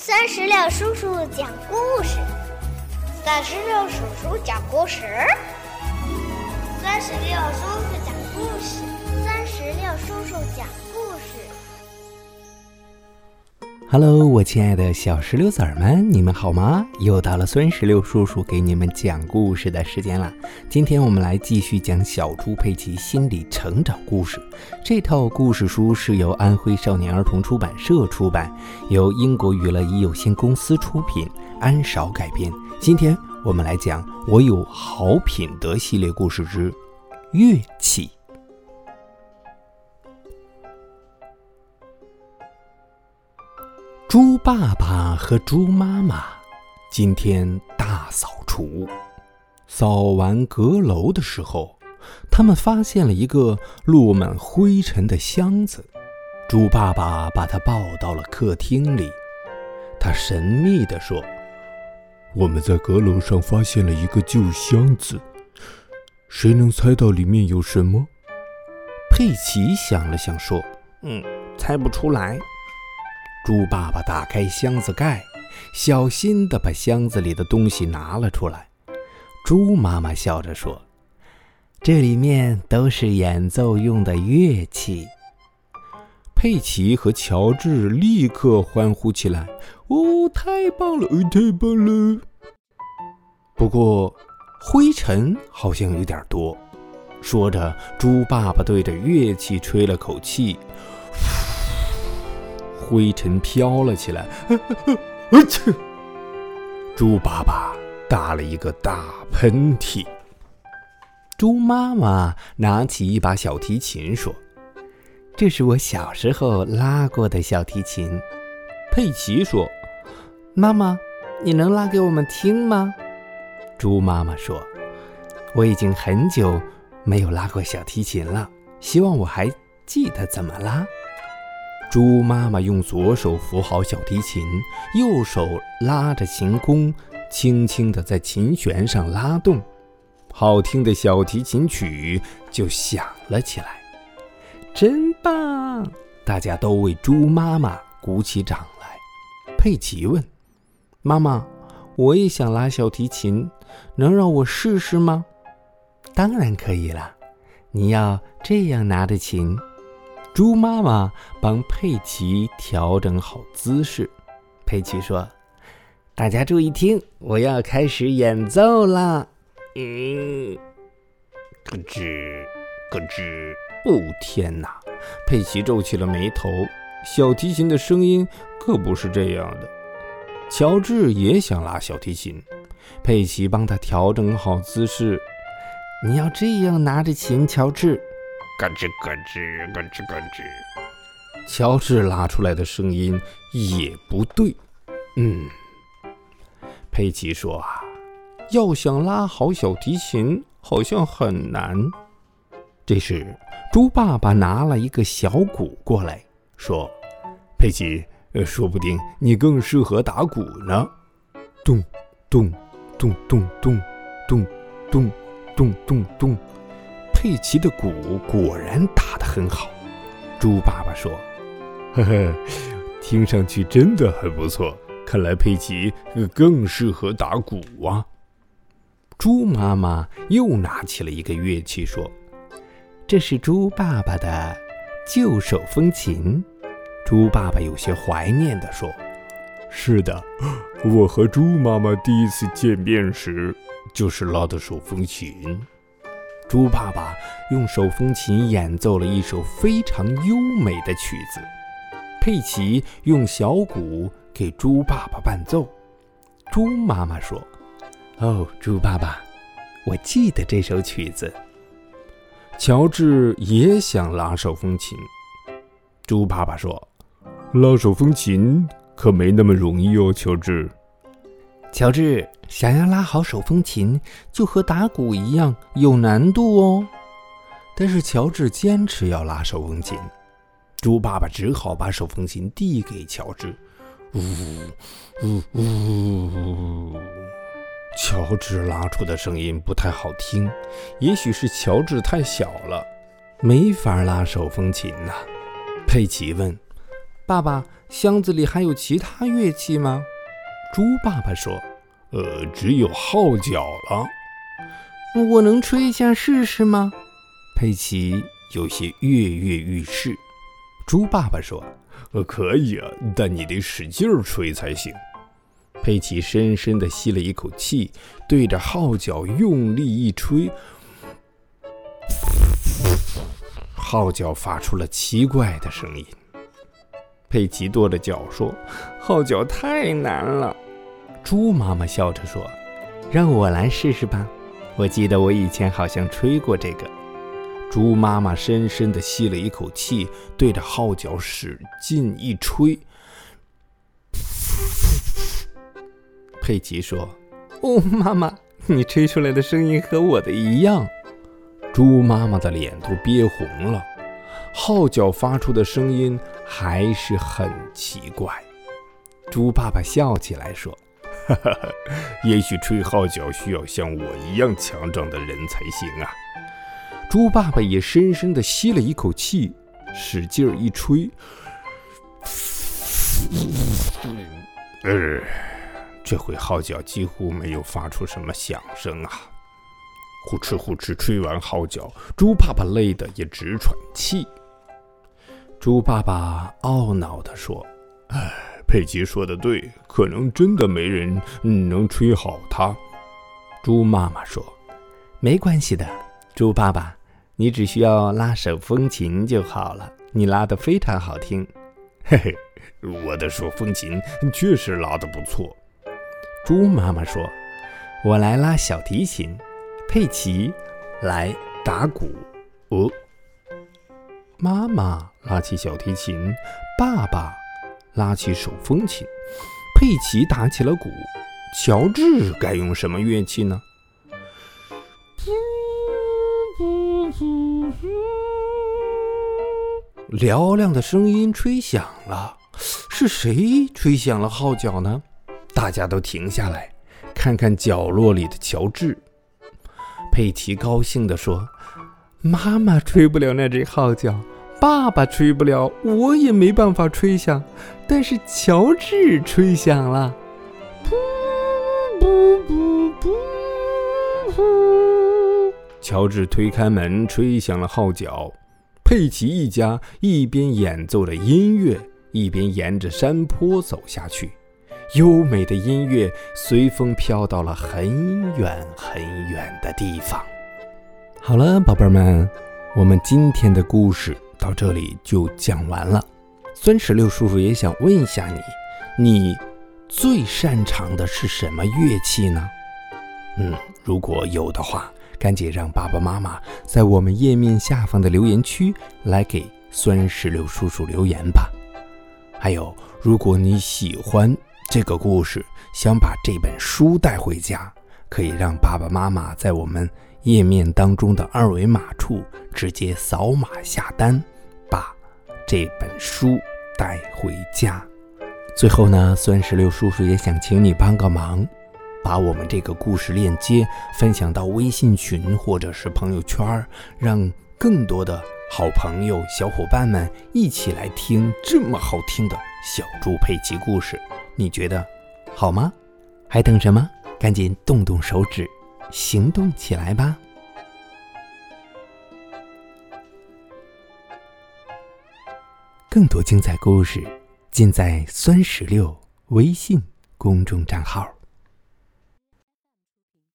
三十六叔叔讲故事，三十六叔叔讲故事，三十六叔叔讲故事，三十六叔叔讲 Hello，我亲爱的小石榴籽儿们，你们好吗？又到了酸石榴叔叔给你们讲故事的时间了。今天我们来继续讲小猪佩奇心理成长故事。这套故事书是由安徽少年儿童出版社出版，由英国娱乐一有限公司出品，安少改编。今天我们来讲《我有好品德》系列故事之乐器。猪爸爸和猪妈妈今天大扫除，扫完阁楼的时候，他们发现了一个落满灰尘的箱子。猪爸爸把它抱到了客厅里，他神秘地说：“我们在阁楼上发现了一个旧箱子，谁能猜到里面有什么？”佩奇想了想说：“嗯，猜不出来。”猪爸爸打开箱子盖，小心地把箱子里的东西拿了出来。猪妈妈笑着说：“这里面都是演奏用的乐器。”佩奇和乔治立刻欢呼起来：“哦，太棒了！太棒了！”不过，灰尘好像有点多。说着，猪爸爸对着乐器吹了口气。灰尘飘了起来，啊切！猪爸爸打了一个大喷嚏。猪妈妈拿起一把小提琴说：“这是我小时候拉过的小提琴。”佩奇说：“妈妈，你能拉给我们听吗？”猪妈妈说：“我已经很久没有拉过小提琴了，希望我还记得怎么拉。”猪妈妈用左手扶好小提琴，右手拉着琴弓，轻轻地在琴弦上拉动，好听的小提琴曲就响了起来。真棒！大家都为猪妈妈鼓起掌来。佩奇问：“妈妈，我也想拉小提琴，能让我试试吗？”“当然可以了，你要这样拿着琴。”猪妈妈帮佩奇调整好姿势。佩奇说：“大家注意听，我要开始演奏了。”嗯，咯吱，咯吱。哦天哪！佩奇皱起了眉头。小提琴的声音可不是这样的。乔治也想拉小提琴。佩奇帮他调整好姿势。你要这样拿着琴，乔治。咯吱咯吱咯吱咯吱。乔治拉出来的声音也不对。嗯。佩奇说啊要想拉好小提琴好像很难。这时猪爸爸拿了一个小鼓过来说佩奇呃说不定你更适合打鼓呢。咚咚咚咚咚咚咚咚咚咚咚。佩奇的鼓果然打得很好，猪爸爸说：“呵呵，听上去真的很不错。看来佩奇更适合打鼓啊。”猪妈妈又拿起了一个乐器说：“这是猪爸爸的旧手风琴。”猪爸爸有些怀念地说：“是的，我和猪妈妈第一次见面时就是拉的手风琴。”猪爸爸用手风琴演奏了一首非常优美的曲子，佩奇用小鼓给猪爸爸伴奏。猪妈妈说：“哦，猪爸爸，我记得这首曲子。”乔治也想拉手风琴。猪爸爸说：“拉手风琴可没那么容易哦，乔治。”乔治想要拉好手风琴，就和打鼓一样有难度哦。但是乔治坚持要拉手风琴，猪爸爸只好把手风琴递给乔治。呜呜呜！乔治拉出的声音不太好听，也许是乔治太小了，没法拉手风琴呐。佩奇问：“爸爸，箱子里还有其他乐器吗？猪爸爸说：“呃，只有号角了。”我能吹一下试试吗？佩奇有些跃跃欲试。猪爸爸说：“呃，可以啊，但你得使劲吹才行。”佩奇深深地吸了一口气，对着号角用力一吹，号角发出了奇怪的声音。佩奇跺着脚说：“号角太难了。”猪妈妈笑着说：“让我来试试吧。我记得我以前好像吹过这个。”猪妈妈深深地吸了一口气，对着号角使劲一吹。佩奇说：“哦，妈妈，你吹出来的声音和我的一样。”猪妈妈的脸都憋红了。号角发出的声音还是很奇怪。猪爸爸笑起来说：“哈哈，也许吹号角需要像我一样强壮的人才行啊。”猪爸爸也深深地吸了一口气，使劲儿一吹，呃。这回号角几乎没有发出什么响声啊！呼哧呼哧，吹完号角，猪爸爸累得也直喘气。猪爸爸懊恼地说：“哎，佩奇说的对，可能真的没人能吹好它。”猪妈妈说：“没关系的，猪爸爸，你只需要拉手风琴就好了。你拉得非常好听。”嘿嘿，我的手风琴确实拉得不错。猪妈妈说：“我来拉小提琴，佩奇来打鼓。”哦，妈妈拉起小提琴，爸爸拉起手风琴，佩奇打起了鼓。乔治该用什么乐器呢？嘹亮的声音吹响了，是谁吹响了号角呢？大家都停下来，看看角落里的乔治。佩奇高兴地说：“妈妈吹不了那只号角，爸爸吹不了，我也没办法吹响。但是乔治吹响了。”噗噗噗噗噗！乔治推开门，吹响了号角。佩奇一家一边演奏着音乐，一边沿着山坡走下去。优美的音乐随风飘到了很远很远的地方。好了，宝贝儿们，我们今天的故事到这里就讲完了。酸石榴叔叔也想问一下你，你最擅长的是什么乐器呢？嗯，如果有的话，赶紧让爸爸妈妈在我们页面下方的留言区来给酸石榴叔叔留言吧。还有，如果你喜欢，这个故事想把这本书带回家，可以让爸爸妈妈在我们页面当中的二维码处直接扫码下单，把这本书带回家。最后呢，酸石榴叔叔也想请你帮个忙，把我们这个故事链接分享到微信群或者是朋友圈，让更多的好朋友、小伙伴们一起来听这么好听的小猪佩奇故事。你觉得好吗？还等什么？赶紧动动手指，行动起来吧！更多精彩故事尽在酸石榴微信公众账号。